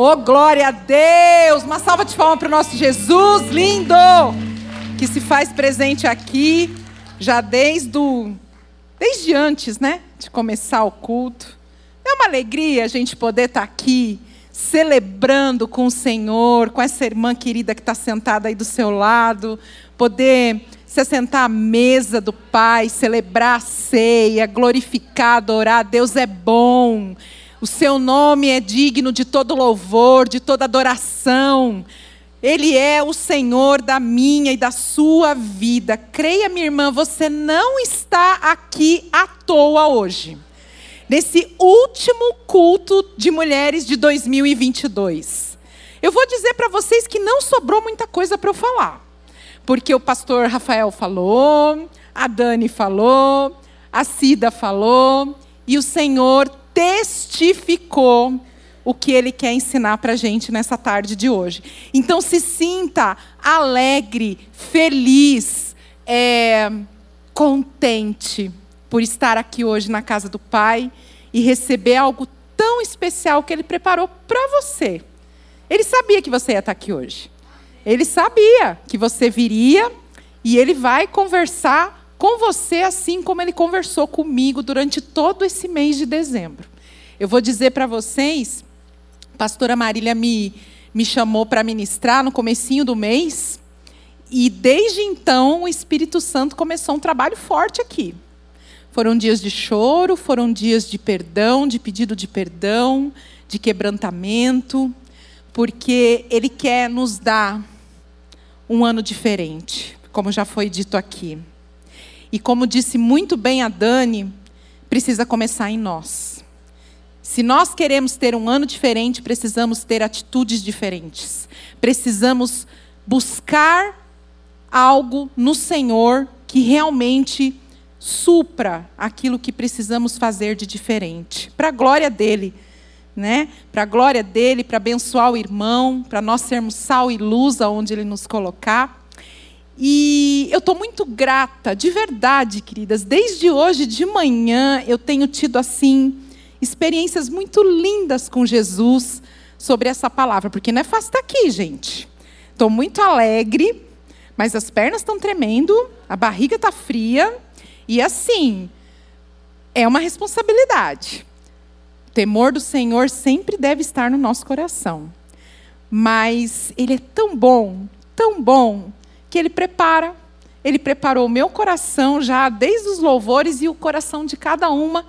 Oh, glória a Deus! Uma salva de palmas para o nosso Jesus lindo, que se faz presente aqui, já desde, o, desde antes, né? De começar o culto. É uma alegria a gente poder estar aqui, celebrando com o Senhor, com essa irmã querida que está sentada aí do seu lado, poder se assentar à mesa do Pai, celebrar a ceia, glorificar, adorar. Deus é bom. O seu nome é digno de todo louvor, de toda adoração. Ele é o Senhor da minha e da sua vida. Creia, minha irmã, você não está aqui à toa hoje. Nesse último culto de mulheres de 2022. Eu vou dizer para vocês que não sobrou muita coisa para eu falar. Porque o pastor Rafael falou, a Dani falou, a Cida falou, e o Senhor testificou o que ele quer ensinar para a gente nessa tarde de hoje. Então, se sinta alegre, feliz, é, contente por estar aqui hoje na casa do Pai e receber algo tão especial que ele preparou para você. Ele sabia que você ia estar aqui hoje. Ele sabia que você viria e ele vai conversar com você, assim como ele conversou comigo durante todo esse mês de dezembro. Eu vou dizer para vocês, pastora Marília me, me chamou para ministrar no comecinho do mês, e desde então o Espírito Santo começou um trabalho forte aqui. Foram dias de choro, foram dias de perdão, de pedido de perdão, de quebrantamento, porque Ele quer nos dar um ano diferente, como já foi dito aqui. E como disse muito bem a Dani, precisa começar em nós. Se nós queremos ter um ano diferente, precisamos ter atitudes diferentes. Precisamos buscar algo no Senhor que realmente supra aquilo que precisamos fazer de diferente, para a glória dele, né? Para a glória dele, para abençoar o irmão, para nós sermos sal e luz aonde ele nos colocar. E eu estou muito grata, de verdade, queridas. Desde hoje de manhã eu tenho tido assim experiências muito lindas com Jesus sobre essa palavra, porque não é fácil estar aqui, gente. Estou muito alegre, mas as pernas estão tremendo, a barriga está fria e assim é uma responsabilidade. O temor do Senhor sempre deve estar no nosso coração. Mas Ele é tão bom, tão bom, que Ele prepara. Ele preparou o meu coração já desde os louvores e o coração de cada uma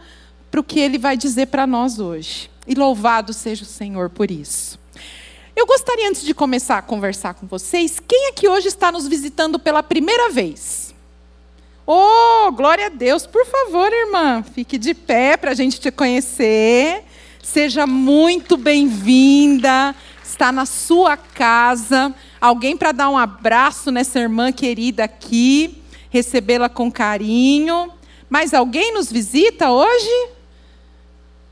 para o que Ele vai dizer para nós hoje. E louvado seja o Senhor por isso. Eu gostaria, antes de começar a conversar com vocês, quem aqui hoje está nos visitando pela primeira vez? Oh, glória a Deus. Por favor, irmã, fique de pé para a gente te conhecer. Seja muito bem-vinda. Está na sua casa. Alguém para dar um abraço nessa irmã querida aqui, recebê-la com carinho. Mais alguém nos visita hoje?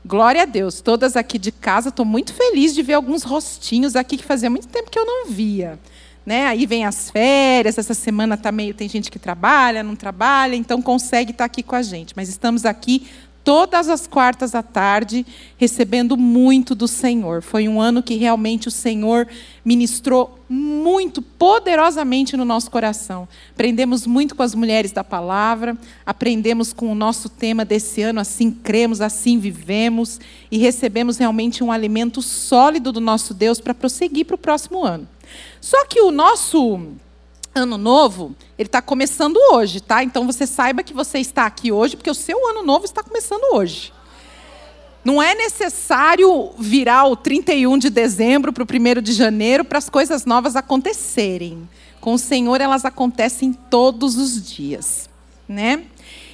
Glória a Deus. Todas aqui de casa, estou muito feliz de ver alguns rostinhos aqui que fazia muito tempo que eu não via. Né? Aí vem as férias, essa semana tá meio tem gente que trabalha, não trabalha, então consegue estar tá aqui com a gente. Mas estamos aqui todas as quartas à tarde, recebendo muito do Senhor. Foi um ano que realmente o Senhor ministrou muito poderosamente no nosso coração. Aprendemos muito com as mulheres da palavra, aprendemos com o nosso tema desse ano, assim cremos, assim vivemos, e recebemos realmente um alimento sólido do nosso Deus para prosseguir para o próximo ano. Só que o nosso ano novo, ele está começando hoje, tá? Então você saiba que você está aqui hoje, porque o seu ano novo está começando hoje. Não é necessário virar o 31 de dezembro para o 1 de janeiro para as coisas novas acontecerem. Com o Senhor, elas acontecem todos os dias. Né?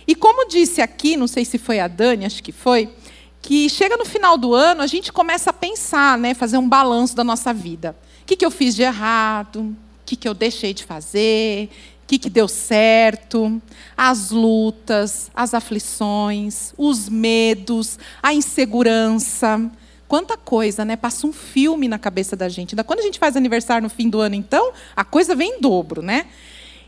E como disse aqui, não sei se foi a Dani, acho que foi, que chega no final do ano, a gente começa a pensar, né, fazer um balanço da nossa vida. O que, que eu fiz de errado? O que, que eu deixei de fazer, o que, que deu certo, as lutas, as aflições, os medos, a insegurança. Quanta coisa, né? Passa um filme na cabeça da gente. Quando a gente faz aniversário no fim do ano, então, a coisa vem em dobro, né?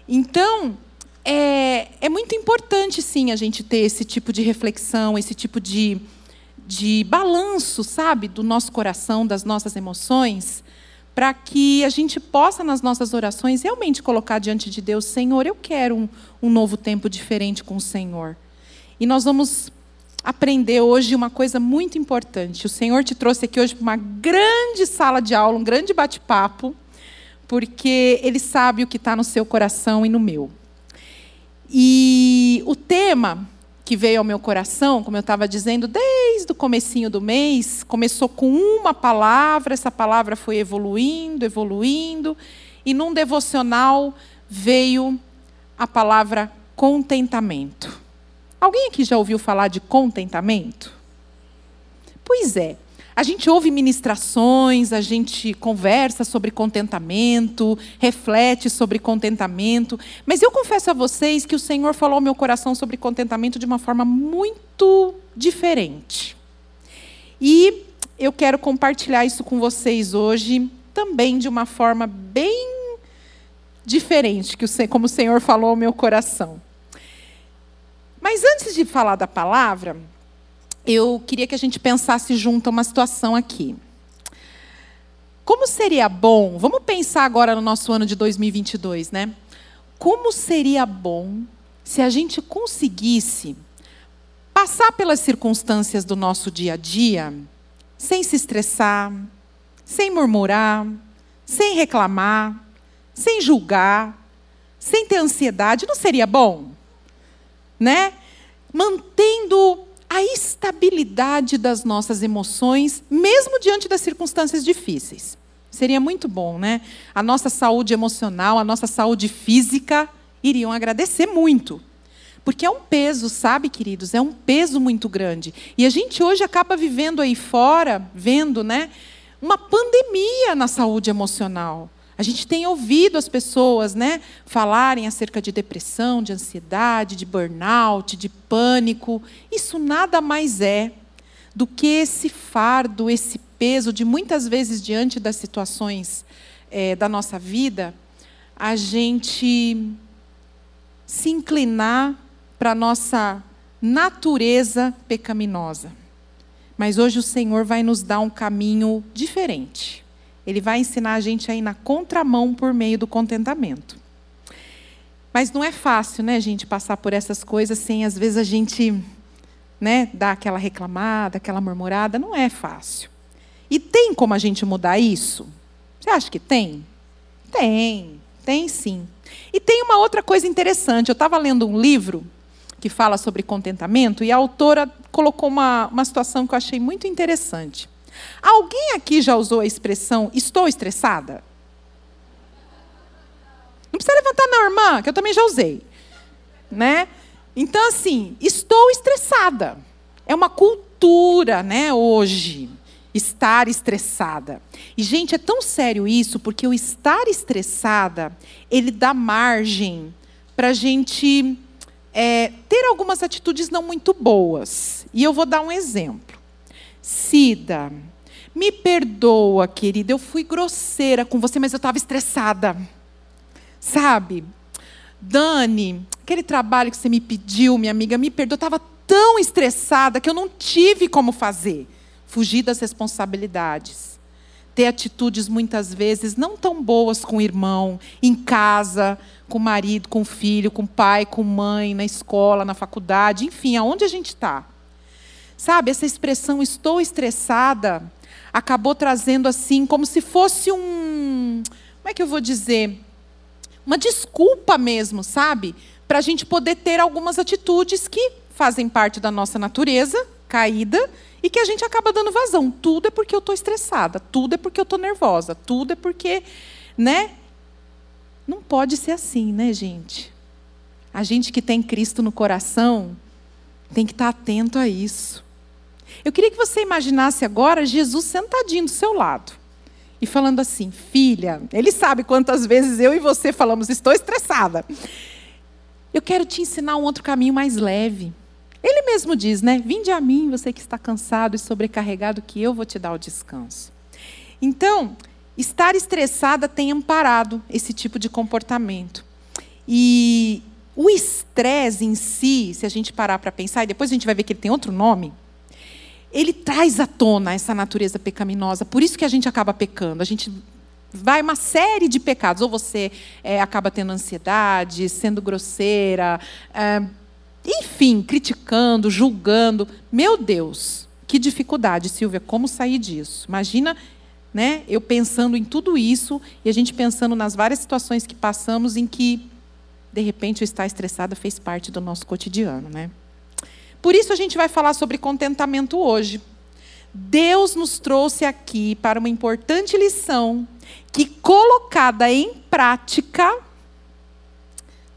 Então, é, é muito importante, sim, a gente ter esse tipo de reflexão, esse tipo de, de balanço, sabe, do nosso coração, das nossas emoções, para que a gente possa, nas nossas orações, realmente colocar diante de Deus: Senhor, eu quero um, um novo tempo diferente com o Senhor. E nós vamos aprender hoje uma coisa muito importante. O Senhor te trouxe aqui hoje para uma grande sala de aula, um grande bate-papo, porque Ele sabe o que está no seu coração e no meu. E o tema que veio ao meu coração, como eu estava dizendo, desde o comecinho do mês, começou com uma palavra, essa palavra foi evoluindo, evoluindo, e num devocional veio a palavra contentamento. Alguém aqui já ouviu falar de contentamento? Pois é. A gente ouve ministrações, a gente conversa sobre contentamento, reflete sobre contentamento, mas eu confesso a vocês que o Senhor falou ao meu coração sobre contentamento de uma forma muito diferente. E eu quero compartilhar isso com vocês hoje também de uma forma bem diferente, que o, como o Senhor falou ao meu coração. Mas antes de falar da palavra, eu queria que a gente pensasse junto uma situação aqui. Como seria bom, vamos pensar agora no nosso ano de 2022, né? Como seria bom se a gente conseguisse passar pelas circunstâncias do nosso dia a dia sem se estressar, sem murmurar, sem reclamar, sem julgar, sem ter ansiedade, não seria bom? Né? Mantendo a estabilidade das nossas emoções, mesmo diante das circunstâncias difíceis. Seria muito bom, né? A nossa saúde emocional, a nossa saúde física iriam agradecer muito. Porque é um peso, sabe, queridos? É um peso muito grande. E a gente hoje acaba vivendo aí fora, vendo, né, uma pandemia na saúde emocional. A gente tem ouvido as pessoas né, falarem acerca de depressão, de ansiedade, de burnout, de pânico. Isso nada mais é do que esse fardo, esse peso de muitas vezes diante das situações é, da nossa vida, a gente se inclinar para a nossa natureza pecaminosa. Mas hoje o Senhor vai nos dar um caminho diferente. Ele vai ensinar a gente a ir na contramão por meio do contentamento. Mas não é fácil, né, gente, passar por essas coisas sem, às vezes, a gente né, dar aquela reclamada, aquela murmurada. Não é fácil. E tem como a gente mudar isso? Você acha que tem? Tem, tem sim. E tem uma outra coisa interessante. Eu estava lendo um livro que fala sobre contentamento e a autora colocou uma, uma situação que eu achei muito interessante. Alguém aqui já usou a expressão estou estressada? Não precisa levantar não, irmã, que eu também já usei. Né? Então, assim, estou estressada. É uma cultura, né, hoje, estar estressada. E, gente, é tão sério isso, porque o estar estressada, ele dá margem para a gente é, ter algumas atitudes não muito boas. E eu vou dar um exemplo. Cida, me perdoa, querida, eu fui grosseira com você, mas eu estava estressada. Sabe? Dani, aquele trabalho que você me pediu, minha amiga, me perdoa, eu estava tão estressada que eu não tive como fazer. Fugir das responsabilidades. Ter atitudes muitas vezes não tão boas com o irmão, em casa, com o marido, com o filho, com o pai, com mãe, na escola, na faculdade, enfim, aonde a gente está. Sabe, essa expressão estou estressada acabou trazendo assim, como se fosse um. Como é que eu vou dizer? Uma desculpa mesmo, sabe? Para a gente poder ter algumas atitudes que fazem parte da nossa natureza caída e que a gente acaba dando vazão. Tudo é porque eu estou estressada, tudo é porque eu estou nervosa, tudo é porque. Né? Não pode ser assim, né, gente? A gente que tem Cristo no coração tem que estar atento a isso. Eu queria que você imaginasse agora Jesus sentadinho do seu lado e falando assim: Filha, ele sabe quantas vezes eu e você falamos, estou estressada. Eu quero te ensinar um outro caminho mais leve. Ele mesmo diz, né? Vinde a mim, você que está cansado e sobrecarregado, que eu vou te dar o descanso. Então, estar estressada tem amparado esse tipo de comportamento. E o estresse em si, se a gente parar para pensar, e depois a gente vai ver que ele tem outro nome, ele traz à tona essa natureza pecaminosa. Por isso que a gente acaba pecando. A gente vai uma série de pecados. Ou você é, acaba tendo ansiedade, sendo grosseira, é, enfim, criticando, julgando. Meu Deus, que dificuldade, Silvia, como sair disso? Imagina né, eu pensando em tudo isso e a gente pensando nas várias situações que passamos em que, de repente, o estar estressada fez parte do nosso cotidiano. Né? Por isso a gente vai falar sobre contentamento hoje. Deus nos trouxe aqui para uma importante lição que, colocada em prática,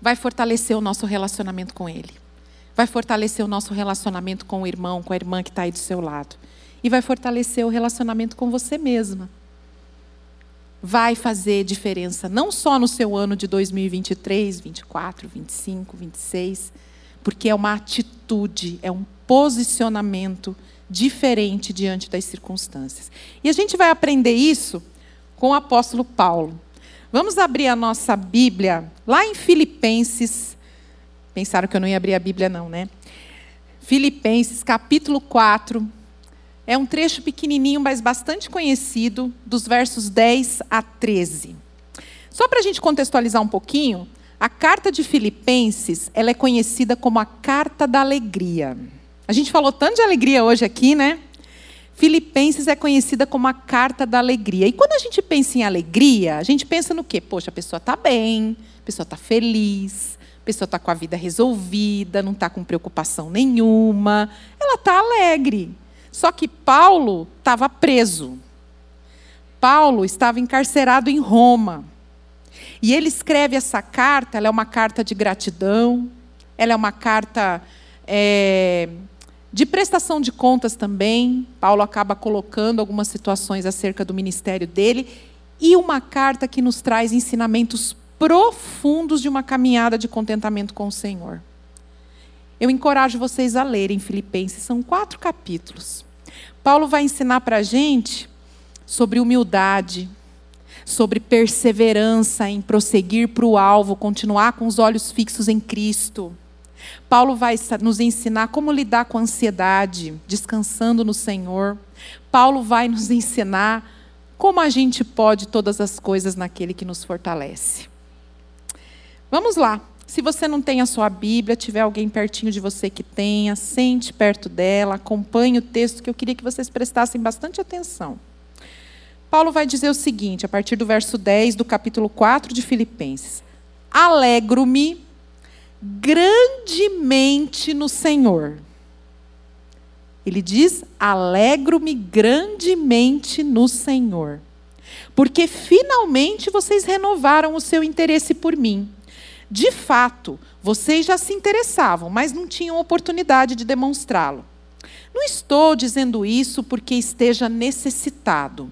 vai fortalecer o nosso relacionamento com Ele. Vai fortalecer o nosso relacionamento com o irmão, com a irmã que está aí do seu lado. E vai fortalecer o relacionamento com você mesma. Vai fazer diferença não só no seu ano de 2023, 24, 25, 26, porque é uma atitude, é um posicionamento diferente diante das circunstâncias. E a gente vai aprender isso com o apóstolo Paulo. Vamos abrir a nossa Bíblia lá em Filipenses. Pensaram que eu não ia abrir a Bíblia, não, né? Filipenses, capítulo 4. É um trecho pequenininho, mas bastante conhecido, dos versos 10 a 13. Só para a gente contextualizar um pouquinho, a carta de Filipenses ela é conhecida como a carta da alegria. A gente falou tanto de alegria hoje aqui, né? Filipenses é conhecida como a carta da alegria. E quando a gente pensa em alegria, a gente pensa no quê? Poxa, a pessoa está bem, a pessoa está feliz, a pessoa está com a vida resolvida, não está com preocupação nenhuma, ela está alegre. Só que Paulo estava preso. Paulo estava encarcerado em Roma. E ele escreve essa carta, ela é uma carta de gratidão, ela é uma carta é, de prestação de contas também, Paulo acaba colocando algumas situações acerca do ministério dele, e uma carta que nos traz ensinamentos profundos de uma caminhada de contentamento com o Senhor. Eu encorajo vocês a lerem Filipenses, são quatro capítulos. Paulo vai ensinar para a gente sobre humildade, sobre perseverança em prosseguir para o alvo, continuar com os olhos fixos em Cristo Paulo vai nos ensinar como lidar com a ansiedade, descansando no Senhor. Paulo vai nos ensinar como a gente pode todas as coisas naquele que nos fortalece. Vamos lá. Se você não tem a sua Bíblia, tiver alguém pertinho de você que tenha, sente perto dela, acompanhe o texto que eu queria que vocês prestassem bastante atenção. Paulo vai dizer o seguinte, a partir do verso 10 do capítulo 4 de Filipenses: Alegro-me grandemente no Senhor. Ele diz: alegro-me grandemente no Senhor, porque finalmente vocês renovaram o seu interesse por mim. De fato, vocês já se interessavam, mas não tinham oportunidade de demonstrá-lo. Não estou dizendo isso porque esteja necessitado,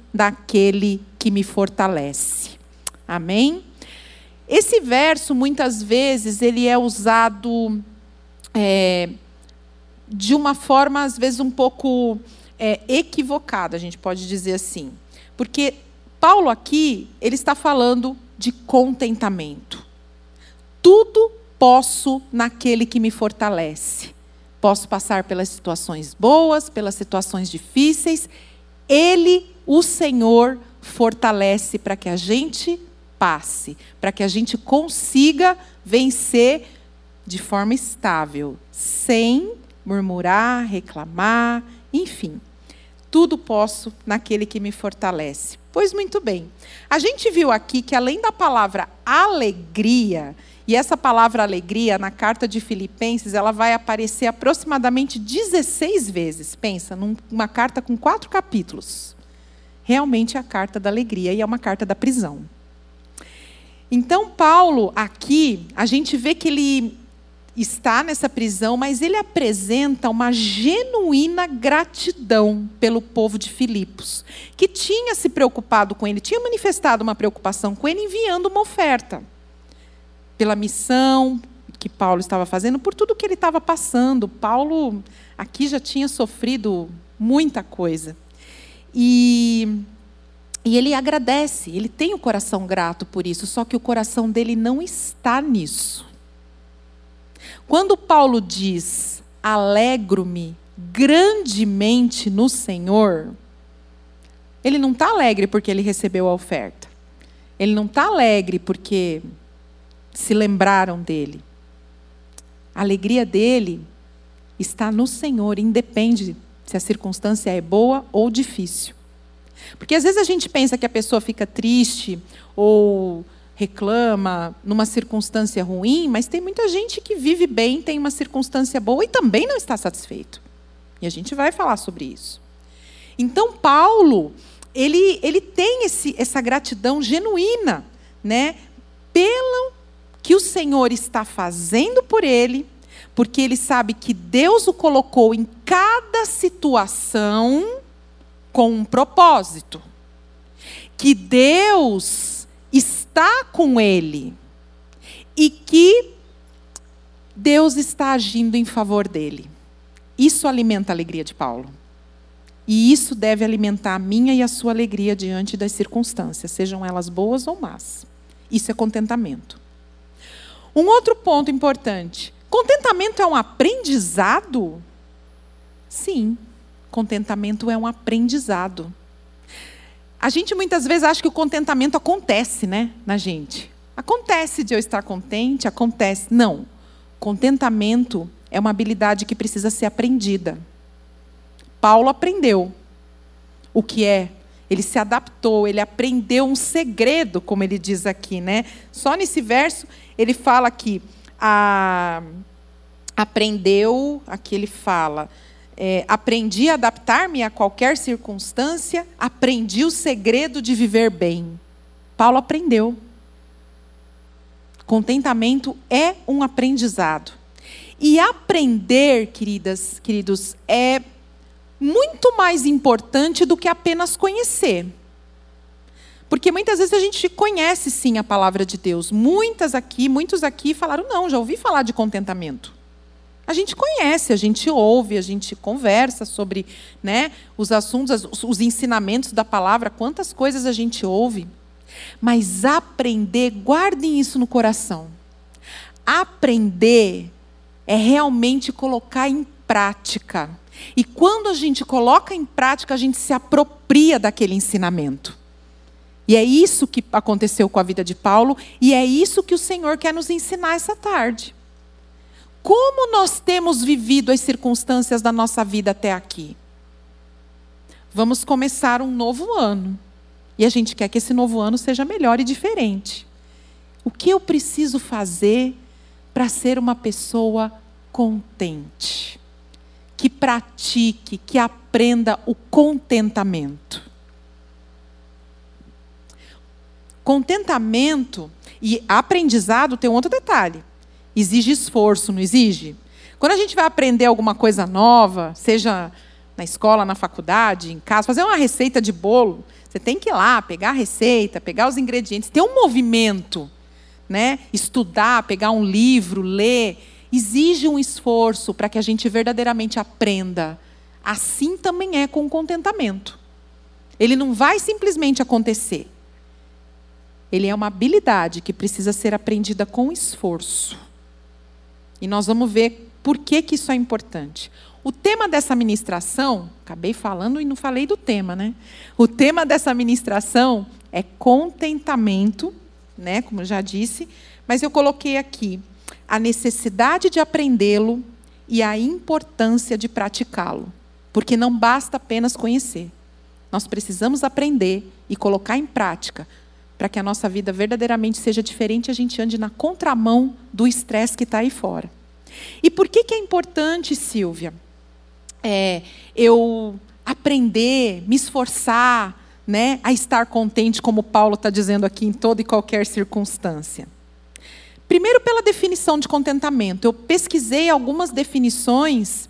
daquele que me fortalece. Amém? Esse verso, muitas vezes, ele é usado é, de uma forma, às vezes, um pouco é, equivocada, a gente pode dizer assim. Porque Paulo aqui, ele está falando de contentamento. Tudo posso naquele que me fortalece. Posso passar pelas situações boas, pelas situações difíceis. Ele, o Senhor, fortalece para que a gente passe, para que a gente consiga vencer de forma estável, sem murmurar, reclamar, enfim. Tudo posso naquele que me fortalece. Pois muito bem. A gente viu aqui que além da palavra alegria, e essa palavra alegria na carta de Filipenses, ela vai aparecer aproximadamente 16 vezes. Pensa, numa carta com quatro capítulos. Realmente a carta da alegria e é uma carta da prisão. Então, Paulo, aqui, a gente vê que ele está nessa prisão, mas ele apresenta uma genuína gratidão pelo povo de Filipos, que tinha se preocupado com ele, tinha manifestado uma preocupação com ele, enviando uma oferta pela missão que Paulo estava fazendo, por tudo que ele estava passando. Paulo aqui já tinha sofrido muita coisa. E, e ele agradece, ele tem o coração grato por isso, só que o coração dele não está nisso. Quando Paulo diz, alegro-me grandemente no Senhor, ele não está alegre porque ele recebeu a oferta. Ele não está alegre porque se lembraram dele. A alegria dele está no Senhor, independe se a circunstância é boa ou difícil. Porque às vezes a gente pensa que a pessoa fica triste ou reclama numa circunstância ruim, mas tem muita gente que vive bem, tem uma circunstância boa e também não está satisfeito. E a gente vai falar sobre isso. Então, Paulo, ele, ele tem esse, essa gratidão genuína, né? Pelo que o Senhor está fazendo por ele, porque ele sabe que Deus o colocou em cada situação com um propósito. Que Deus está com ele e que Deus está agindo em favor dele. Isso alimenta a alegria de Paulo. E isso deve alimentar a minha e a sua alegria diante das circunstâncias, sejam elas boas ou más. Isso é contentamento. Um outro ponto importante: contentamento é um aprendizado? Sim, contentamento é um aprendizado. A gente muitas vezes acha que o contentamento acontece, né, na gente. Acontece de eu estar contente, acontece. Não. Contentamento é uma habilidade que precisa ser aprendida. Paulo aprendeu o que é. Ele se adaptou, ele aprendeu um segredo, como ele diz aqui, né? Só nesse verso ele fala que a, aprendeu, aqui ele fala, é, aprendi a adaptar-me a qualquer circunstância, aprendi o segredo de viver bem. Paulo aprendeu. Contentamento é um aprendizado. E aprender, queridas, queridos, é muito mais importante do que apenas conhecer. Porque muitas vezes a gente conhece sim a palavra de Deus. Muitas aqui, muitos aqui falaram: "Não, já ouvi falar de contentamento". A gente conhece, a gente ouve, a gente conversa sobre né, os assuntos, os ensinamentos da palavra, quantas coisas a gente ouve. Mas aprender, guardem isso no coração. Aprender é realmente colocar em prática. E quando a gente coloca em prática, a gente se apropria daquele ensinamento. E é isso que aconteceu com a vida de Paulo, e é isso que o Senhor quer nos ensinar essa tarde. Como nós temos vivido as circunstâncias da nossa vida até aqui? Vamos começar um novo ano. E a gente quer que esse novo ano seja melhor e diferente. O que eu preciso fazer para ser uma pessoa contente? Que pratique, que aprenda o contentamento. Contentamento e aprendizado tem um outro detalhe exige esforço, não exige? Quando a gente vai aprender alguma coisa nova, seja na escola, na faculdade, em casa, fazer uma receita de bolo, você tem que ir lá, pegar a receita, pegar os ingredientes, ter um movimento, né? Estudar, pegar um livro, ler, exige um esforço para que a gente verdadeiramente aprenda. Assim também é com o contentamento. Ele não vai simplesmente acontecer. Ele é uma habilidade que precisa ser aprendida com esforço. E nós vamos ver por que, que isso é importante. O tema dessa ministração, acabei falando e não falei do tema, né? O tema dessa ministração é contentamento, né, como já disse, mas eu coloquei aqui a necessidade de aprendê-lo e a importância de praticá-lo. Porque não basta apenas conhecer. Nós precisamos aprender e colocar em prática para que a nossa vida verdadeiramente seja diferente a gente ande na contramão do estresse que está aí fora. E por que, que é importante, Silvia, é, eu aprender, me esforçar né, a estar contente, como Paulo está dizendo aqui, em toda e qualquer circunstância? Primeiro, pela definição de contentamento. Eu pesquisei algumas definições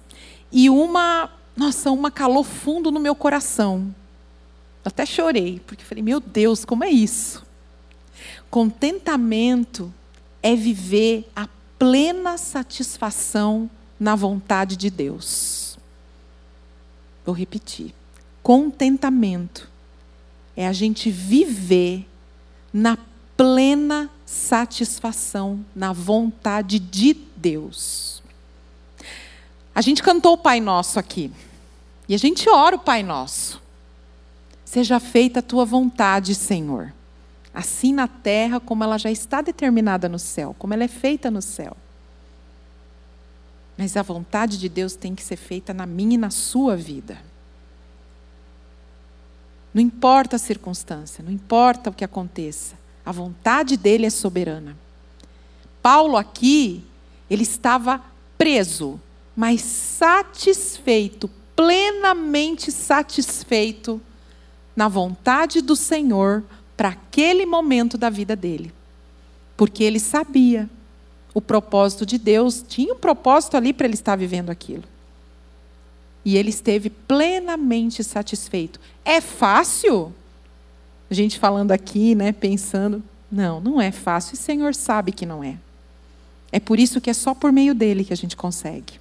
e uma, nossa, uma calou fundo no meu coração. Até chorei, porque falei, meu Deus, como é isso? Contentamento é viver a plena satisfação na vontade de Deus. Vou repetir. Contentamento é a gente viver na plena satisfação na vontade de Deus. A gente cantou o Pai Nosso aqui. E a gente ora o Pai Nosso. Seja feita a tua vontade, Senhor. Assim na terra como ela já está determinada no céu, como ela é feita no céu. Mas a vontade de Deus tem que ser feita na minha e na sua vida. Não importa a circunstância, não importa o que aconteça. A vontade dele é soberana. Paulo aqui, ele estava preso, mas satisfeito, plenamente satisfeito na vontade do Senhor para aquele momento da vida dele. Porque ele sabia o propósito de Deus, tinha um propósito ali para ele estar vivendo aquilo. E ele esteve plenamente satisfeito. É fácil? A gente falando aqui, né, pensando, não, não é fácil, e o Senhor sabe que não é. É por isso que é só por meio dele que a gente consegue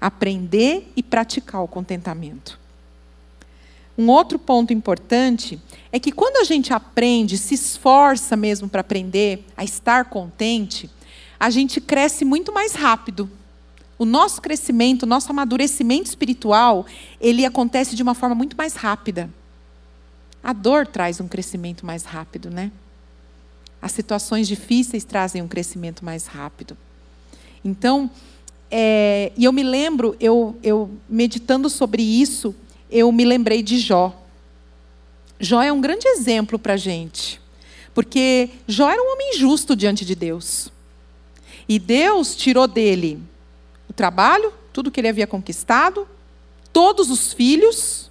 aprender e praticar o contentamento. Um outro ponto importante é que quando a gente aprende, se esforça mesmo para aprender a estar contente, a gente cresce muito mais rápido. O nosso crescimento, o nosso amadurecimento espiritual, ele acontece de uma forma muito mais rápida. A dor traz um crescimento mais rápido, né? As situações difíceis trazem um crescimento mais rápido. Então, é, e eu me lembro, eu, eu meditando sobre isso, eu me lembrei de Jó. Jó é um grande exemplo para a gente, porque Jó era um homem justo diante de Deus. E Deus tirou dele o trabalho, tudo que ele havia conquistado, todos os filhos,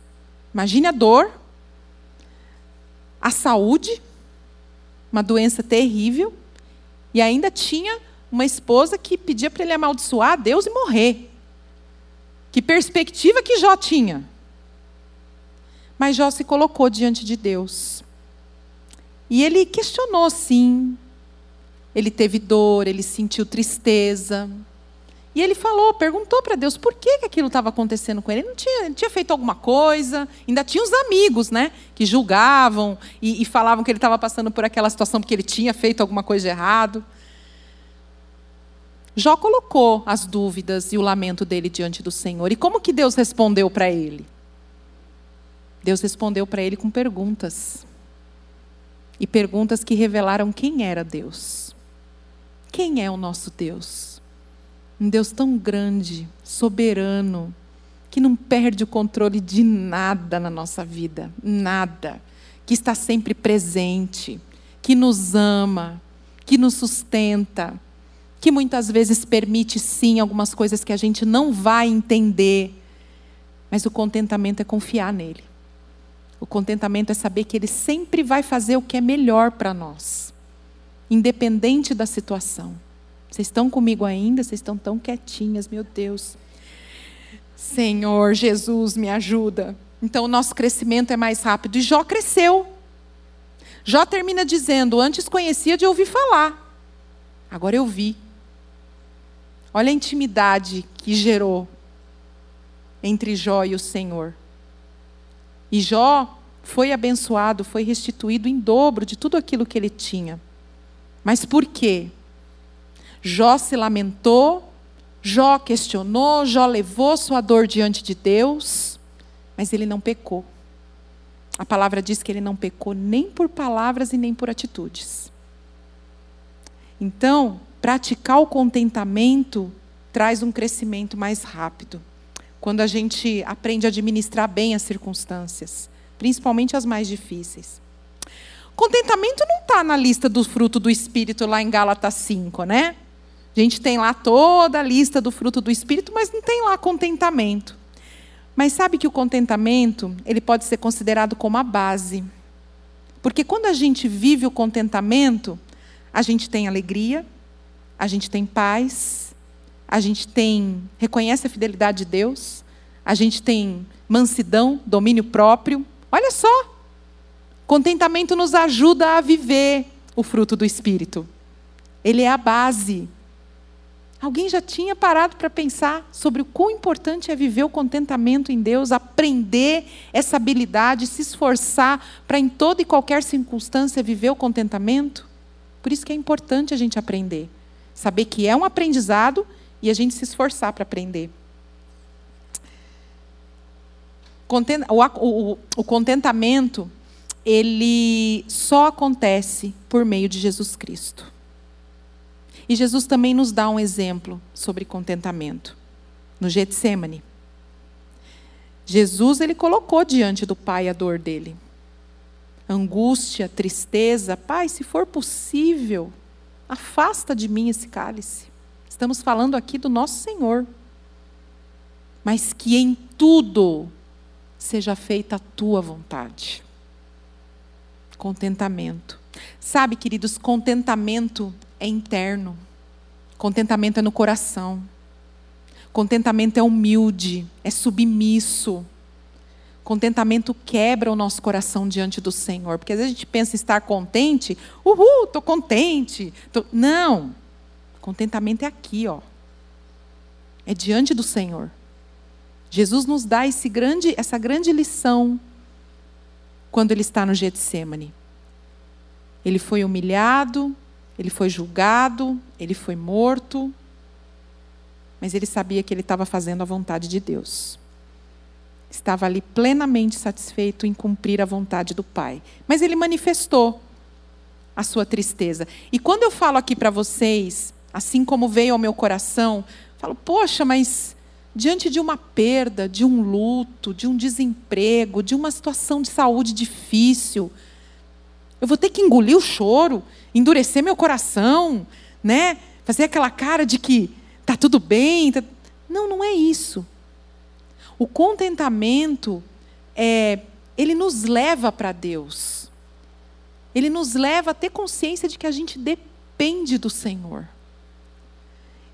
imagine a dor, a saúde, uma doença terrível, e ainda tinha uma esposa que pedia para ele amaldiçoar a Deus e morrer. Que perspectiva que Jó tinha? Mas Jó se colocou diante de Deus. E ele questionou, sim. Ele teve dor, ele sentiu tristeza, e ele falou, perguntou para Deus por que, que aquilo estava acontecendo com ele. Ele não tinha, ele tinha feito alguma coisa, ainda tinha os amigos, né? Que julgavam e, e falavam que ele estava passando por aquela situação porque ele tinha feito alguma coisa de errado. Jó colocou as dúvidas e o lamento dele diante do Senhor. E como que Deus respondeu para ele? Deus respondeu para ele com perguntas. E perguntas que revelaram quem era Deus. Quem é o nosso Deus? Um Deus tão grande, soberano, que não perde o controle de nada na nossa vida, nada. Que está sempre presente, que nos ama, que nos sustenta, que muitas vezes permite sim algumas coisas que a gente não vai entender, mas o contentamento é confiar nele. O contentamento é saber que ele sempre vai fazer o que é melhor para nós, independente da situação. Vocês estão comigo ainda? Vocês estão tão quietinhas, meu Deus. Senhor Jesus, me ajuda. Então o nosso crescimento é mais rápido. E Jó cresceu. Jó termina dizendo: Antes conhecia de ouvir falar, agora eu vi. Olha a intimidade que gerou entre Jó e o Senhor. E Jó foi abençoado, foi restituído em dobro de tudo aquilo que ele tinha. Mas por quê? Jó se lamentou, Jó questionou, Jó levou sua dor diante de Deus, mas ele não pecou. A palavra diz que ele não pecou nem por palavras e nem por atitudes. Então, praticar o contentamento traz um crescimento mais rápido. Quando a gente aprende a administrar bem as circunstâncias, principalmente as mais difíceis. Contentamento não está na lista do fruto do Espírito lá em Gálatas 5, né? A gente tem lá toda a lista do fruto do Espírito, mas não tem lá contentamento. Mas sabe que o contentamento, ele pode ser considerado como a base. Porque quando a gente vive o contentamento, a gente tem alegria, a gente tem paz, a gente tem reconhece a fidelidade de Deus, a gente tem mansidão, domínio próprio. Olha só. Contentamento nos ajuda a viver o fruto do espírito. Ele é a base. Alguém já tinha parado para pensar sobre o quão importante é viver o contentamento em Deus, aprender essa habilidade, se esforçar para em toda e qualquer circunstância viver o contentamento? Por isso que é importante a gente aprender. Saber que é um aprendizado e a gente se esforçar para aprender. O contentamento, ele só acontece por meio de Jesus Cristo. E Jesus também nos dá um exemplo sobre contentamento. No Getsemane. Jesus ele colocou diante do Pai a dor dele. Angústia, tristeza, Pai, se for possível, afasta de mim esse cálice. Estamos falando aqui do nosso Senhor. Mas que em tudo seja feita a tua vontade. Contentamento. Sabe, queridos, contentamento é interno. Contentamento é no coração. Contentamento é humilde, é submisso. Contentamento quebra o nosso coração diante do Senhor. Porque às vezes a gente pensa em estar contente, uhul, estou contente. Tô... Não. Contentamento é aqui, ó. É diante do Senhor. Jesus nos dá esse grande, essa grande lição quando ele está no Getsemane. Ele foi humilhado, ele foi julgado, ele foi morto, mas ele sabia que ele estava fazendo a vontade de Deus. Estava ali plenamente satisfeito em cumprir a vontade do Pai. Mas ele manifestou a sua tristeza. E quando eu falo aqui para vocês, assim como veio ao meu coração, falo, poxa, mas diante de uma perda, de um luto, de um desemprego, de uma situação de saúde difícil, eu vou ter que engolir o choro, endurecer meu coração, né? Fazer aquela cara de que tá tudo bem. Tá... Não, não é isso. O contentamento é, ele nos leva para Deus. Ele nos leva a ter consciência de que a gente depende do Senhor.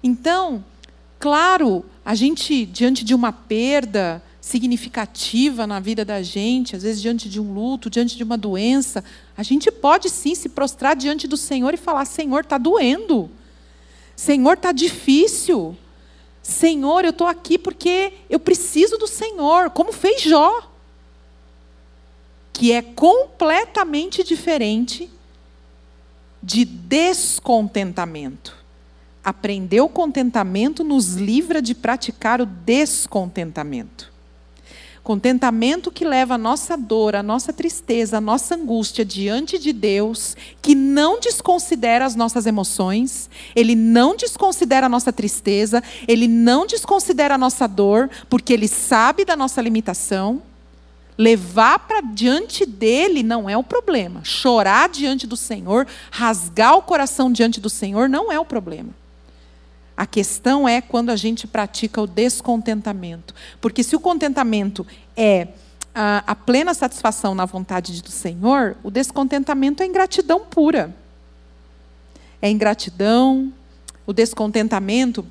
Então, Claro, a gente, diante de uma perda significativa na vida da gente, às vezes diante de um luto, diante de uma doença, a gente pode sim se prostrar diante do Senhor e falar: Senhor, está doendo. Senhor, está difícil. Senhor, eu estou aqui porque eu preciso do Senhor, como fez Jó. Que é completamente diferente de descontentamento. Aprender o contentamento nos livra de praticar o descontentamento. Contentamento que leva a nossa dor, a nossa tristeza, a nossa angústia diante de Deus, que não desconsidera as nossas emoções, Ele não desconsidera a nossa tristeza, Ele não desconsidera a nossa dor, porque Ele sabe da nossa limitação. Levar para diante dele não é o problema. Chorar diante do Senhor, rasgar o coração diante do Senhor não é o problema. A questão é quando a gente pratica o descontentamento. Porque se o contentamento é a, a, plena satisfação na vontade do Senhor, o descontentamento é ingratidão pura. É ingratidão, o descontentamento,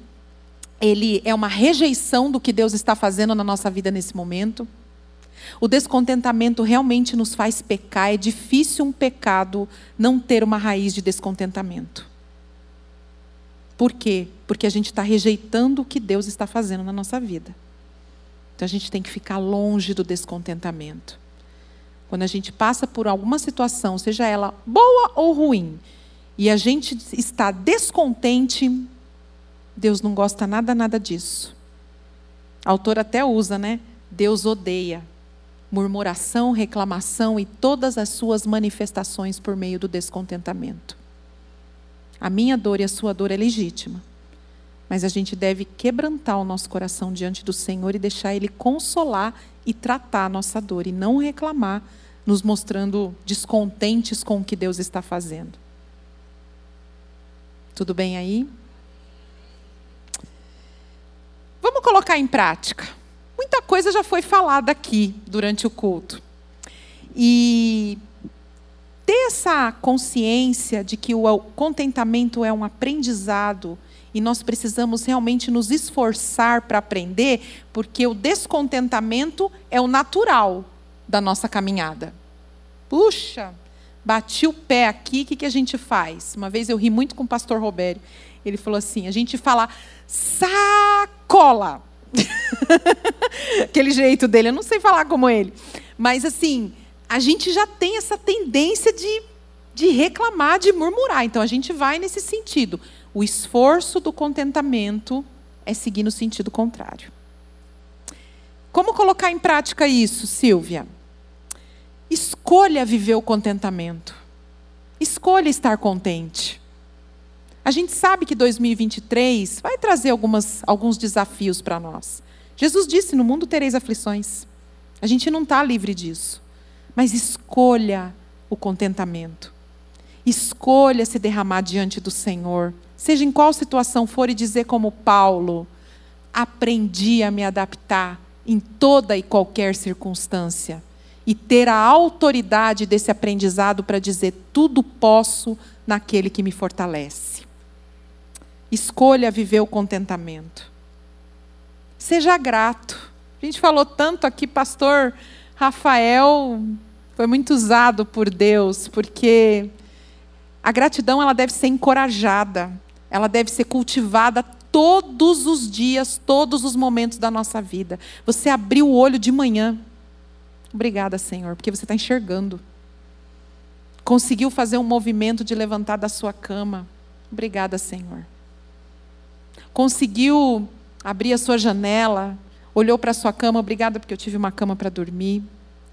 ele é uma rejeição do que Deus está fazendo na nossa vida nesse momento. O descontentamento realmente nos faz pecar. É difícil um pecado não ter uma raiz de descontentamento. Por quê? Porque a gente está rejeitando o que Deus está fazendo na nossa vida. Então a gente tem que ficar longe do descontentamento. Quando a gente passa por alguma situação, seja ela boa ou ruim, e a gente está descontente, Deus não gosta nada, nada disso. A autora até usa, né? Deus odeia murmuração, reclamação e todas as suas manifestações por meio do descontentamento. A minha dor e a sua dor é legítima. Mas a gente deve quebrantar o nosso coração diante do Senhor e deixar Ele consolar e tratar a nossa dor e não reclamar, nos mostrando descontentes com o que Deus está fazendo. Tudo bem aí? Vamos colocar em prática. Muita coisa já foi falada aqui durante o culto. E ter essa consciência de que o contentamento é um aprendizado e nós precisamos realmente nos esforçar para aprender, porque o descontentamento é o natural da nossa caminhada. Puxa, bati o pé aqui, o que, que a gente faz? Uma vez eu ri muito com o pastor Roberto. Ele falou assim: a gente fala sacola. Aquele jeito dele, eu não sei falar como ele. Mas assim, a gente já tem essa tendência de, de reclamar, de murmurar. Então a gente vai nesse sentido. O esforço do contentamento é seguir no sentido contrário. Como colocar em prática isso, Silvia? Escolha viver o contentamento. Escolha estar contente. A gente sabe que 2023 vai trazer algumas, alguns desafios para nós. Jesus disse: No mundo tereis aflições. A gente não está livre disso. Mas escolha o contentamento. Escolha se derramar diante do Senhor. Seja em qual situação for e dizer, como Paulo: Aprendi a me adaptar em toda e qualquer circunstância. E ter a autoridade desse aprendizado para dizer: Tudo posso naquele que me fortalece. Escolha viver o contentamento. Seja grato. A gente falou tanto aqui, pastor Rafael foi muito usado por Deus, porque a gratidão ela deve ser encorajada, ela deve ser cultivada todos os dias, todos os momentos da nossa vida. Você abriu o olho de manhã. Obrigada, Senhor, porque você está enxergando. Conseguiu fazer um movimento de levantar da sua cama. Obrigada, Senhor conseguiu abrir a sua janela, olhou para a sua cama, obrigada porque eu tive uma cama para dormir.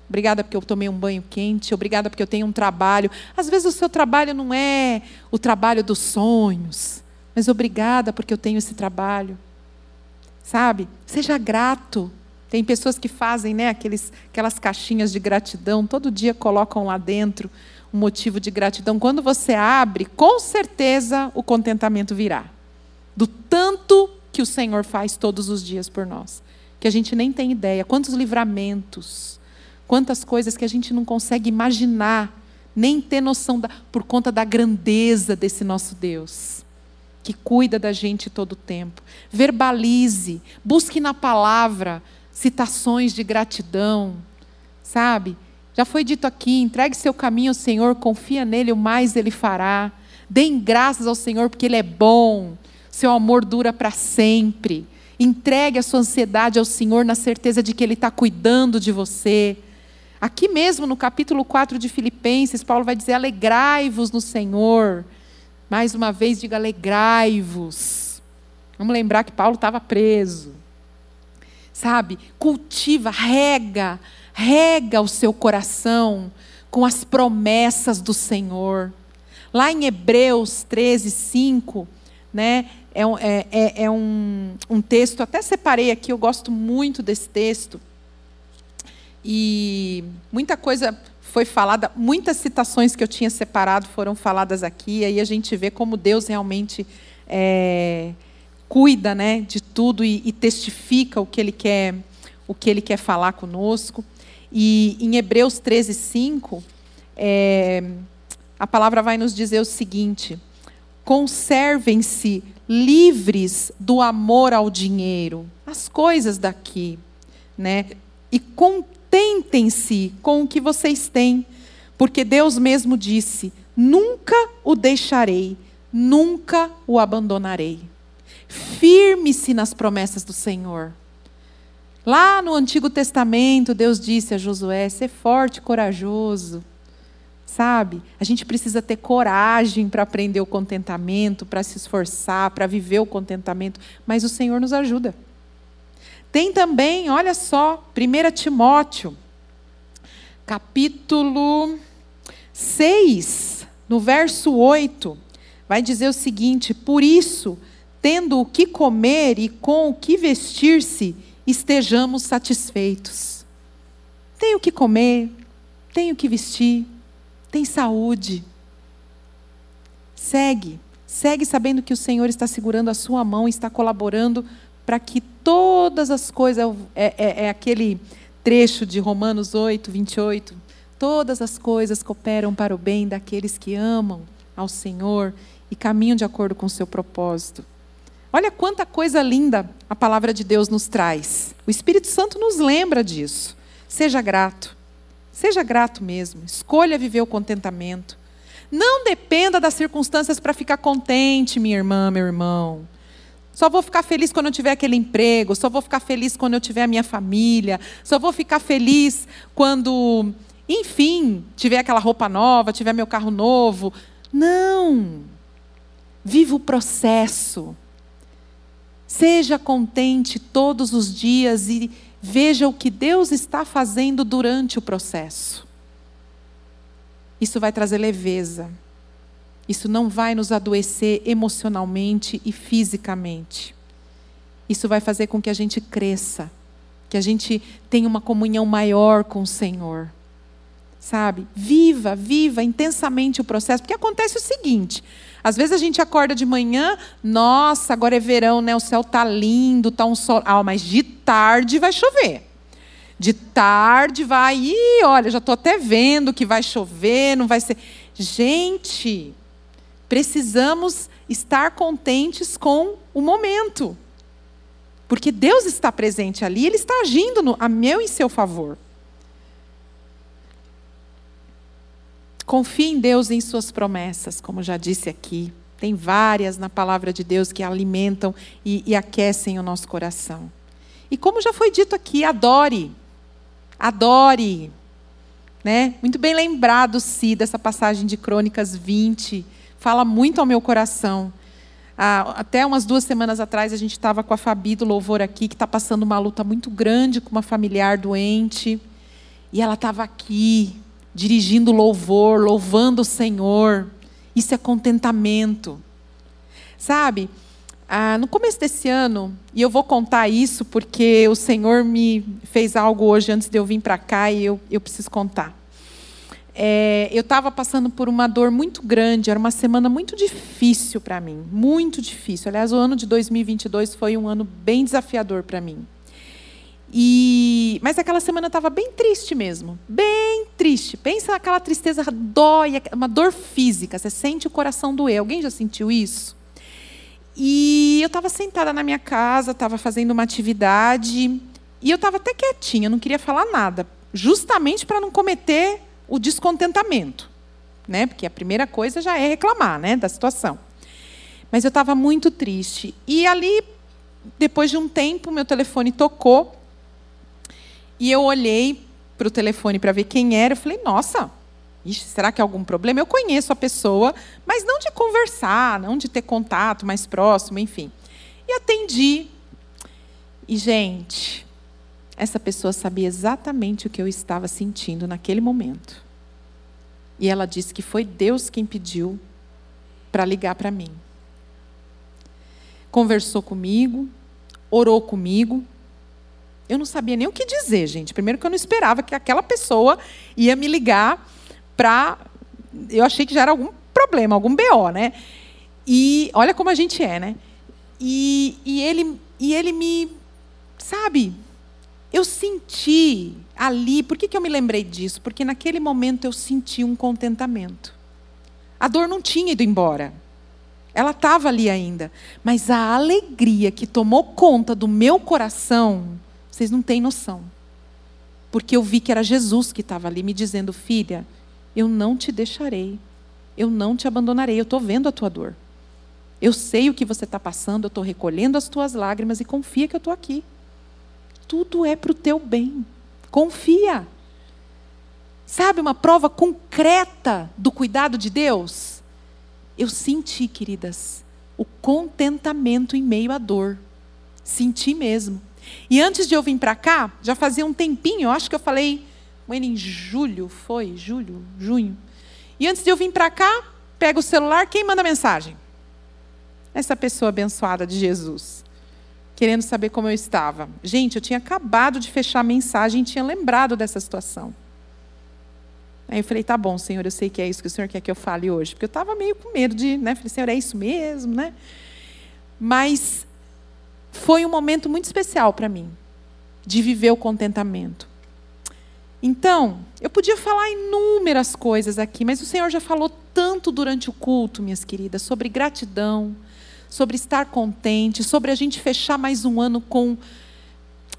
Obrigada porque eu tomei um banho quente. Obrigada porque eu tenho um trabalho. Às vezes o seu trabalho não é o trabalho dos sonhos, mas obrigada porque eu tenho esse trabalho. Sabe? Seja grato. Tem pessoas que fazem né, aqueles, aquelas caixinhas de gratidão, todo dia colocam lá dentro um motivo de gratidão. Quando você abre, com certeza o contentamento virá do tanto que o Senhor faz todos os dias por nós, que a gente nem tem ideia. Quantos livramentos, quantas coisas que a gente não consegue imaginar, nem ter noção da, por conta da grandeza desse nosso Deus, que cuida da gente todo o tempo. Verbalize, busque na palavra citações de gratidão, sabe? Já foi dito aqui: entregue seu caminho ao Senhor, confia nele, o mais ele fará. Deem graças ao Senhor, porque Ele é bom seu amor dura para sempre. Entregue a sua ansiedade ao Senhor na certeza de que Ele está cuidando de você. Aqui mesmo no capítulo 4 de Filipenses, Paulo vai dizer: alegrai-vos no Senhor. Mais uma vez, diga alegrai-vos. Vamos lembrar que Paulo estava preso. Sabe? Cultiva, rega, rega o seu coração com as promessas do Senhor. Lá em Hebreus 13, 5, né? É, é, é, é um, um texto, até separei aqui, eu gosto muito desse texto. E muita coisa foi falada, muitas citações que eu tinha separado foram faladas aqui, aí a gente vê como Deus realmente é, cuida né, de tudo e, e, testifica o que Ele quer, o que Ele quer falar conosco. E em Hebreus 13, 5, é, a palavra vai nos dizer o seguinte: conservem-se livres do amor ao dinheiro, as coisas daqui, né? E contentem-se com o que vocês têm, porque Deus mesmo disse: nunca o deixarei, nunca o abandonarei. Firme-se nas promessas do Senhor. Lá no Antigo Testamento, Deus disse a Josué: ser forte e corajoso. Sabe? A gente precisa ter coragem para aprender o contentamento, para se esforçar, para viver o contentamento, mas o Senhor nos ajuda. Tem também, olha só, 1 Timóteo, capítulo 6, no verso 8, vai dizer o seguinte: Por isso, tendo o que comer e com o que vestir-se, estejamos satisfeitos. Tenho o que comer, tenho o que vestir, tem saúde. Segue, segue sabendo que o Senhor está segurando a sua mão e está colaborando para que todas as coisas, é, é, é aquele trecho de Romanos 8, 28, todas as coisas cooperam para o bem daqueles que amam ao Senhor e caminham de acordo com o seu propósito. Olha quanta coisa linda a palavra de Deus nos traz. O Espírito Santo nos lembra disso. Seja grato. Seja grato mesmo. Escolha viver o contentamento. Não dependa das circunstâncias para ficar contente, minha irmã, meu irmão. Só vou ficar feliz quando eu tiver aquele emprego, só vou ficar feliz quando eu tiver a minha família, só vou ficar feliz quando, enfim, tiver aquela roupa nova, tiver meu carro novo. Não. Viva o processo. Seja contente todos os dias e veja o que Deus está fazendo durante o processo. Isso vai trazer leveza. Isso não vai nos adoecer emocionalmente e fisicamente. Isso vai fazer com que a gente cresça, que a gente tenha uma comunhão maior com o Senhor. Sabe? Viva, viva intensamente o processo, porque acontece o seguinte: às vezes a gente acorda de manhã, nossa, agora é verão, né? O céu tá lindo, tá um sol. Ah, mas de tarde vai chover. De tarde vai, ih, olha, já estou até vendo que vai chover, não vai ser. Gente, precisamos estar contentes com o momento. Porque Deus está presente ali, Ele está agindo no, a meu e seu favor. Confie em Deus e em suas promessas, como já disse aqui. Tem várias na palavra de Deus que alimentam e, e aquecem o nosso coração. E como já foi dito aqui, adore. Adore. Né? Muito bem lembrado, Si, dessa passagem de Crônicas 20. Fala muito ao meu coração. Ah, até umas duas semanas atrás, a gente estava com a Fabi do Louvor aqui, que está passando uma luta muito grande com uma familiar doente. E ela estava aqui, dirigindo louvor, louvando o Senhor. Isso é contentamento. Sabe, ah, no começo desse ano, e eu vou contar isso porque o Senhor me fez algo hoje antes de eu vir para cá e eu, eu preciso contar. É, eu estava passando por uma dor muito grande, era uma semana muito difícil para mim, muito difícil. Aliás, o ano de 2022 foi um ano bem desafiador para mim. E, mas aquela semana estava bem triste mesmo, bem triste. Pensa naquela tristeza dói, uma dor física. Você sente o coração doer. Alguém já sentiu isso? E eu estava sentada na minha casa, estava fazendo uma atividade e eu estava até quietinha, não queria falar nada, justamente para não cometer o descontentamento, né? Porque a primeira coisa já é reclamar, né, da situação. Mas eu estava muito triste e ali, depois de um tempo, meu telefone tocou e eu olhei para o telefone para ver quem era. Eu falei, nossa, ixi, será que é algum problema? Eu conheço a pessoa, mas não de conversar, não de ter contato mais próximo, enfim. E atendi. E, gente, essa pessoa sabia exatamente o que eu estava sentindo naquele momento. E ela disse que foi Deus quem pediu para ligar para mim. Conversou comigo, orou comigo, eu não sabia nem o que dizer, gente. Primeiro que eu não esperava que aquela pessoa ia me ligar para. Eu achei que já era algum problema, algum BO, né? E olha como a gente é, né? E, e, ele, e ele me. Sabe? Eu senti ali. Por que, que eu me lembrei disso? Porque naquele momento eu senti um contentamento. A dor não tinha ido embora. Ela estava ali ainda. Mas a alegria que tomou conta do meu coração vocês não têm noção. Porque eu vi que era Jesus que estava ali me dizendo: Filha, eu não te deixarei. Eu não te abandonarei. Eu estou vendo a tua dor. Eu sei o que você está passando. Eu estou recolhendo as tuas lágrimas e confia que eu estou aqui. Tudo é para o teu bem. Confia. Sabe uma prova concreta do cuidado de Deus? Eu senti, queridas, o contentamento em meio à dor. Senti mesmo. E antes de eu vir para cá, já fazia um tempinho, eu acho que eu falei em julho, foi? Julho? Junho. E antes de eu vir para cá, pega o celular, quem manda mensagem? Essa pessoa abençoada de Jesus. Querendo saber como eu estava. Gente, eu tinha acabado de fechar a mensagem e tinha lembrado dessa situação. Aí eu falei, tá bom, Senhor, eu sei que é isso que o Senhor quer que eu fale hoje. Porque eu estava meio com medo de, né? Falei, Senhor, é isso mesmo, né? Mas foi um momento muito especial para mim, de viver o contentamento. Então, eu podia falar inúmeras coisas aqui, mas o Senhor já falou tanto durante o culto, minhas queridas, sobre gratidão, sobre estar contente, sobre a gente fechar mais um ano com.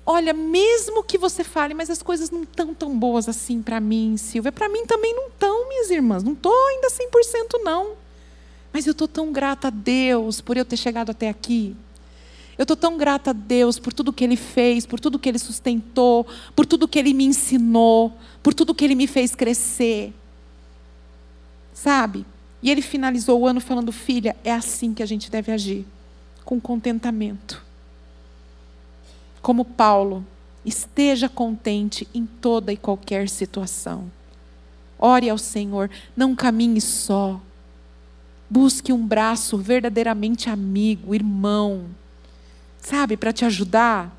Olha, mesmo que você fale, mas as coisas não estão tão boas assim para mim, Silvia. Para mim também não estão, minhas irmãs. Não estou ainda 100% não. Mas eu estou tão grata a Deus por eu ter chegado até aqui. Eu estou tão grata a Deus por tudo que Ele fez, por tudo que Ele sustentou, por tudo que Ele me ensinou, por tudo que Ele me fez crescer. Sabe? E Ele finalizou o ano falando: Filha, é assim que a gente deve agir, com contentamento. Como Paulo, esteja contente em toda e qualquer situação. Ore ao Senhor, não caminhe só. Busque um braço verdadeiramente amigo, irmão, sabe, para te ajudar.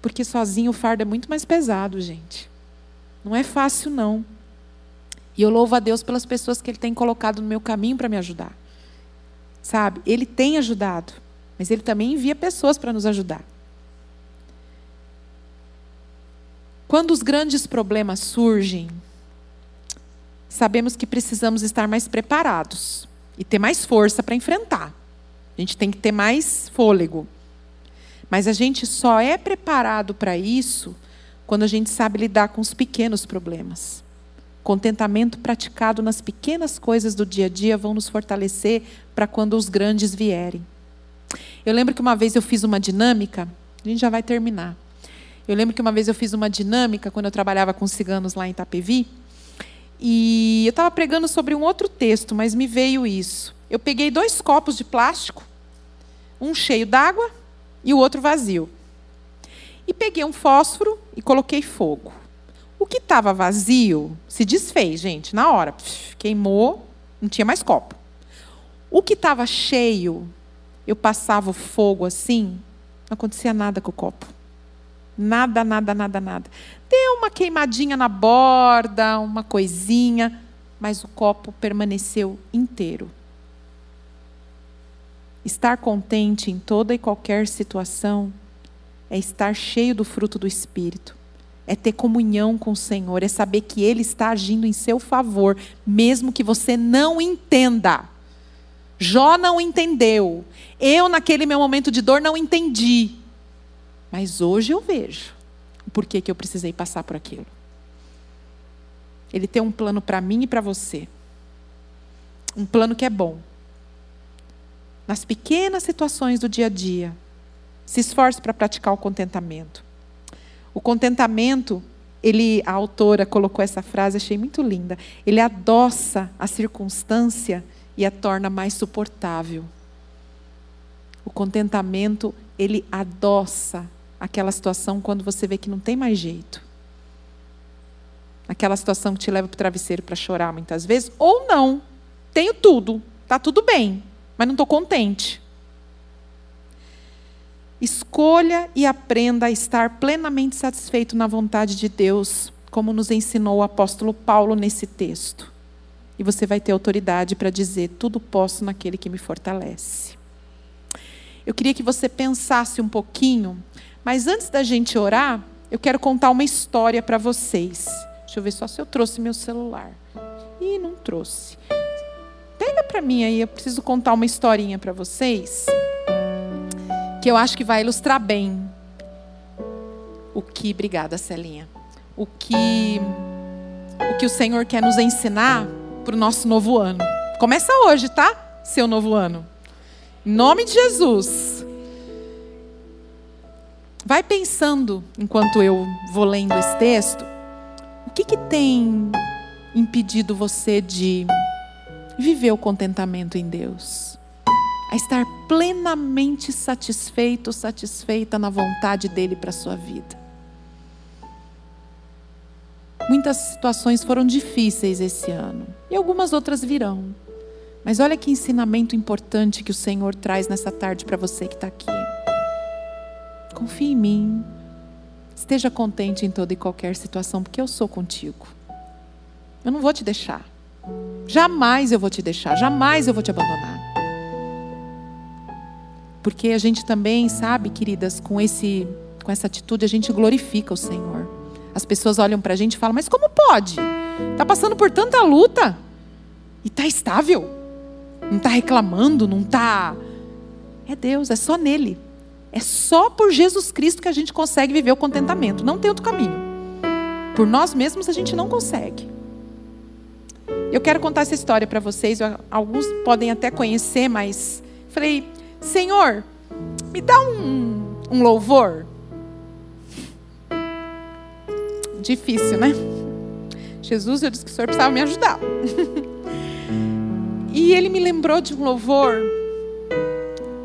Porque sozinho o fardo é muito mais pesado, gente. Não é fácil, não. E eu louvo a Deus pelas pessoas que Ele tem colocado no meu caminho para me ajudar. Sabe? Ele tem ajudado, mas Ele também envia pessoas para nos ajudar. Quando os grandes problemas surgem, sabemos que precisamos estar mais preparados e ter mais força para enfrentar. A gente tem que ter mais fôlego. Mas a gente só é preparado para isso quando a gente sabe lidar com os pequenos problemas. Contentamento praticado nas pequenas coisas do dia a dia vão nos fortalecer para quando os grandes vierem. Eu lembro que uma vez eu fiz uma dinâmica, a gente já vai terminar. Eu lembro que uma vez eu fiz uma dinâmica quando eu trabalhava com ciganos lá em Itapevi. E eu estava pregando sobre um outro texto, mas me veio isso. Eu peguei dois copos de plástico, um cheio d'água e o outro vazio. E peguei um fósforo e coloquei fogo. O que estava vazio se desfez, gente, na hora. Queimou, não tinha mais copo. O que estava cheio, eu passava o fogo assim, não acontecia nada com o copo. Nada, nada, nada, nada. Deu uma queimadinha na borda, uma coisinha, mas o copo permaneceu inteiro. Estar contente em toda e qualquer situação é estar cheio do fruto do Espírito, é ter comunhão com o Senhor, é saber que Ele está agindo em seu favor, mesmo que você não entenda. Jó não entendeu. Eu, naquele meu momento de dor, não entendi. Mas hoje eu vejo o porquê que eu precisei passar por aquilo. Ele tem um plano para mim e para você. Um plano que é bom nas pequenas situações do dia a dia. Se esforce para praticar o contentamento. O contentamento, ele, a autora colocou essa frase, achei muito linda. Ele adoça a circunstância e a torna mais suportável. O contentamento, ele adoça aquela situação quando você vê que não tem mais jeito. Aquela situação que te leva para o travesseiro para chorar muitas vezes, ou não. Tenho tudo, está tudo bem mas não estou contente. Escolha e aprenda a estar plenamente satisfeito na vontade de Deus, como nos ensinou o apóstolo Paulo nesse texto. E você vai ter autoridade para dizer: tudo posso naquele que me fortalece. Eu queria que você pensasse um pouquinho, mas antes da gente orar, eu quero contar uma história para vocês. Deixa eu ver só se eu trouxe meu celular. Ih, não trouxe. Pega para mim aí, eu preciso contar uma historinha para vocês que eu acho que vai ilustrar bem o que, obrigada, Celinha. O que o que o Senhor quer nos ensinar para o nosso novo ano. Começa hoje, tá? Seu novo ano. Em nome de Jesus. Vai pensando, enquanto eu vou lendo esse texto, o que, que tem impedido você de viver o contentamento em Deus, a estar plenamente satisfeito, satisfeita na vontade dele para a sua vida. Muitas situações foram difíceis esse ano e algumas outras virão. Mas olha que ensinamento importante que o Senhor traz nessa tarde para você que está aqui. Confie em mim. Esteja contente em toda e qualquer situação, porque eu sou contigo. Eu não vou te deixar. Jamais eu vou te deixar, jamais eu vou te abandonar. Porque a gente também sabe, queridas, com esse com essa atitude a gente glorifica o Senhor. As pessoas olham para a gente e falam: Mas como pode? Está passando por tanta luta e está estável. Não está reclamando, não está. É Deus, é só nele. É só por Jesus Cristo que a gente consegue viver o contentamento. Não tem outro caminho. Por nós mesmos a gente não consegue. Eu quero contar essa história para vocês. Alguns podem até conhecer, mas falei, Senhor, me dá um, um louvor. Difícil, né? Jesus, eu disse que o Senhor precisava me ajudar. e ele me lembrou de um louvor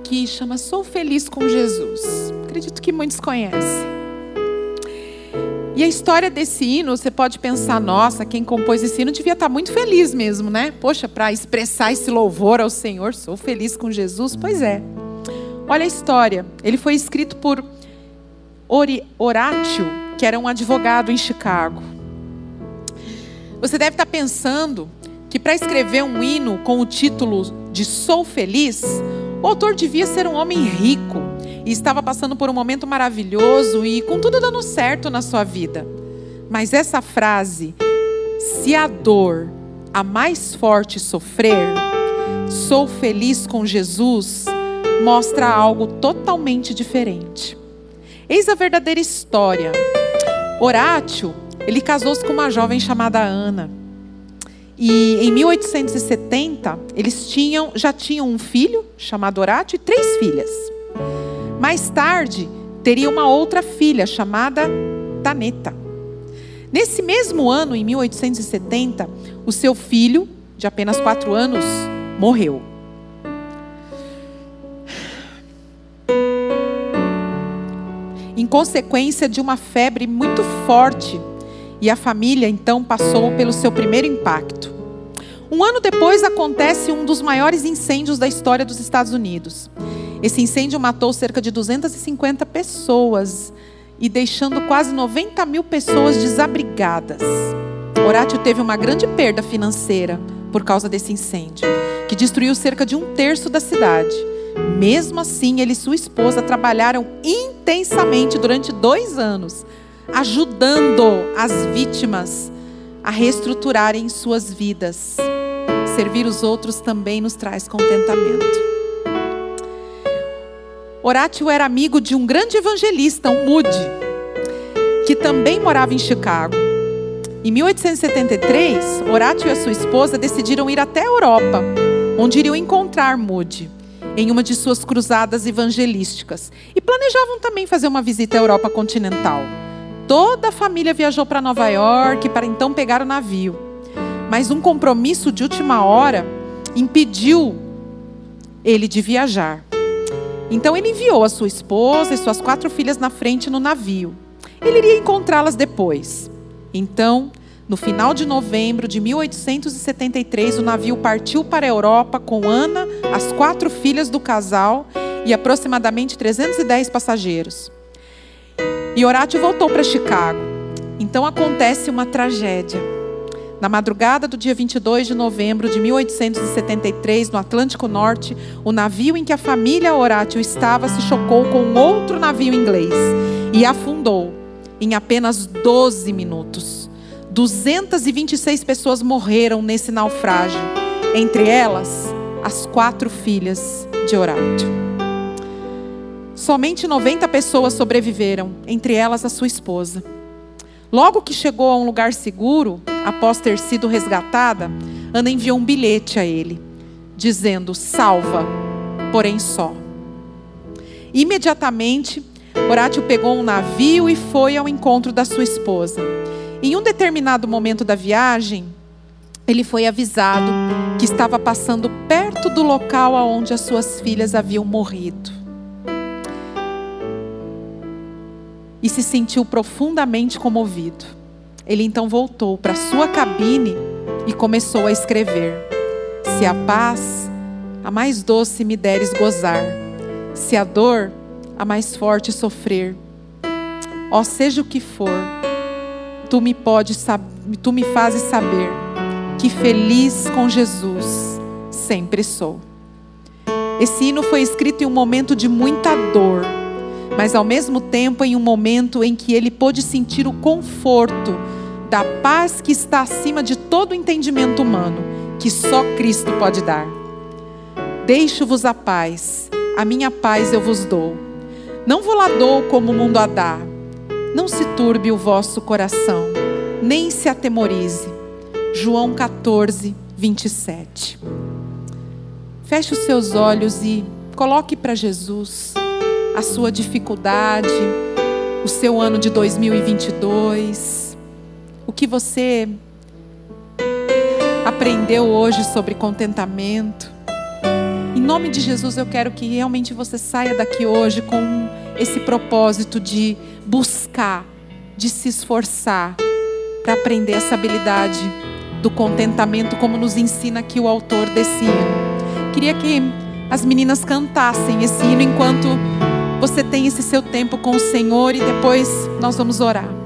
que chama Sou Feliz com Jesus. Acredito que muitos conhecem. E a história desse hino, você pode pensar, nossa, quem compôs esse hino devia estar muito feliz mesmo, né? Poxa, para expressar esse louvor ao Senhor, sou feliz com Jesus. Pois é. Olha a história. Ele foi escrito por Horatio, que era um advogado em Chicago. Você deve estar pensando que para escrever um hino com o título de Sou Feliz, o autor devia ser um homem rico e estava passando por um momento maravilhoso e com tudo dando certo na sua vida. Mas essa frase, se a dor, a mais forte sofrer, sou feliz com Jesus, mostra algo totalmente diferente. Eis a verdadeira história. Horácio, ele casou-se com uma jovem chamada Ana. E em 1870, eles tinham, já tinham um filho chamado Horácio e três filhas. Mais tarde, teria uma outra filha chamada Taneta. Nesse mesmo ano, em 1870, o seu filho, de apenas quatro anos, morreu. Em consequência de uma febre muito forte e a família então passou pelo seu primeiro impacto. Um ano depois acontece um dos maiores incêndios da história dos Estados Unidos. Esse incêndio matou cerca de 250 pessoas e deixando quase 90 mil pessoas desabrigadas. Horácio teve uma grande perda financeira por causa desse incêndio, que destruiu cerca de um terço da cidade. Mesmo assim, ele e sua esposa trabalharam intensamente durante dois anos ajudando as vítimas a reestruturarem suas vidas. Servir os outros também nos traz contentamento. Horácio era amigo de um grande evangelista, um Moody, que também morava em Chicago. Em 1873, Horácio e a sua esposa decidiram ir até a Europa, onde iriam encontrar Moody em uma de suas cruzadas evangelísticas. E planejavam também fazer uma visita à Europa continental. Toda a família viajou para Nova York para então pegar o navio. Mas um compromisso de última hora impediu ele de viajar. Então ele enviou a sua esposa e suas quatro filhas na frente no navio. Ele iria encontrá-las depois. Então, no final de novembro de 1873, o navio partiu para a Europa com Ana, as quatro filhas do casal e aproximadamente 310 passageiros. E Horácio voltou para Chicago. Então acontece uma tragédia. Na madrugada do dia 22 de novembro de 1873, no Atlântico Norte, o navio em que a família Horácio estava se chocou com outro navio inglês e afundou em apenas 12 minutos. 226 pessoas morreram nesse naufrágio, entre elas as quatro filhas de Horácio. Somente 90 pessoas sobreviveram, entre elas a sua esposa. Logo que chegou a um lugar seguro, após ter sido resgatada, Ana enviou um bilhete a ele, dizendo: Salva, porém só. Imediatamente, Horácio pegou um navio e foi ao encontro da sua esposa. Em um determinado momento da viagem, ele foi avisado que estava passando perto do local onde as suas filhas haviam morrido. E se sentiu profundamente comovido. Ele então voltou para sua cabine e começou a escrever: Se a paz, a mais doce me deres gozar, se a dor, a mais forte sofrer, ó seja o que for, tu me podes tu me fazes saber que feliz com Jesus sempre sou. Esse hino foi escrito em um momento de muita dor mas ao mesmo tempo em um momento em que ele pôde sentir o conforto da paz que está acima de todo entendimento humano, que só Cristo pode dar. Deixo-vos a paz, a minha paz eu vos dou. Não vou lá dou como o mundo a dá. Não se turbe o vosso coração, nem se atemorize. João 14, 27. Feche os seus olhos e coloque para Jesus a sua dificuldade, o seu ano de 2022, o que você aprendeu hoje sobre contentamento. Em nome de Jesus, eu quero que realmente você saia daqui hoje com esse propósito de buscar, de se esforçar para aprender essa habilidade do contentamento, como nos ensina aqui o autor desse hino. Queria que as meninas cantassem esse hino enquanto você tem esse seu tempo com o Senhor e depois nós vamos orar.